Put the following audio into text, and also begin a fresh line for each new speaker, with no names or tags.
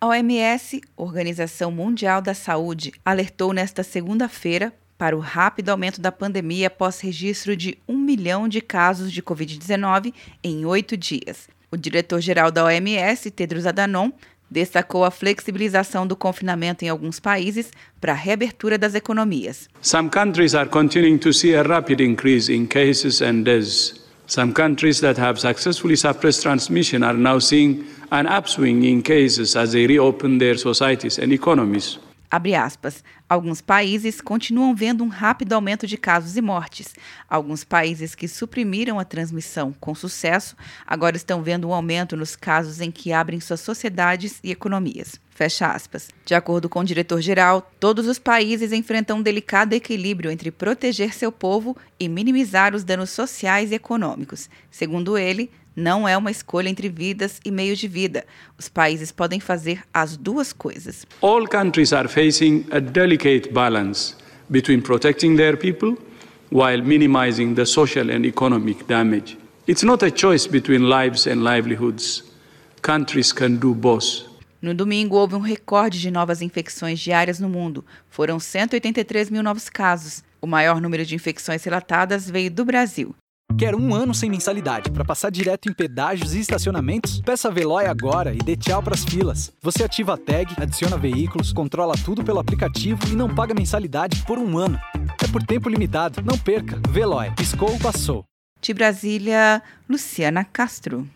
A OMS, Organização Mundial da Saúde, alertou nesta segunda-feira para o rápido aumento da pandemia após registro de um milhão de casos de Covid-19 em oito dias. O diretor-geral da OMS, Tedros Adhanom, destacou a flexibilização do confinamento em alguns países para a reabertura das economias.
Some countries are continuing to see a rapid increase in cases and deaths. Some countries that have successfully suppressed transmission are now seeing an upswing in cases as they reopen their societies and economies.
Abre aspas. Alguns países continuam vendo um rápido aumento de casos e mortes. Alguns países que suprimiram a transmissão com sucesso agora estão vendo um aumento nos casos em que abrem suas sociedades e economias. Fecha aspas. De acordo com o diretor-geral, todos os países enfrentam um delicado equilíbrio entre proteger seu povo e minimizar os danos sociais e econômicos. Segundo ele, não é uma escolha entre vidas e meios de vida. Os países podem fazer as duas coisas.
All countries are facing a delicate balance between protecting their people while minimizing the social and economic damage. It's not a choice between lives and livelihoods. Countries can do both.
No domingo, houve um recorde de novas infecções diárias no mundo. Foram 183 mil novos casos. O maior número de infecções relatadas veio do Brasil.
Quer um ano sem mensalidade para passar direto em pedágios e estacionamentos? Peça a Veloy agora e dê tchau para as filas. Você ativa a tag, adiciona veículos, controla tudo pelo aplicativo e não paga mensalidade por um ano. É por tempo limitado. Não perca. Veloy. Piscou, passou.
De Brasília, Luciana Castro.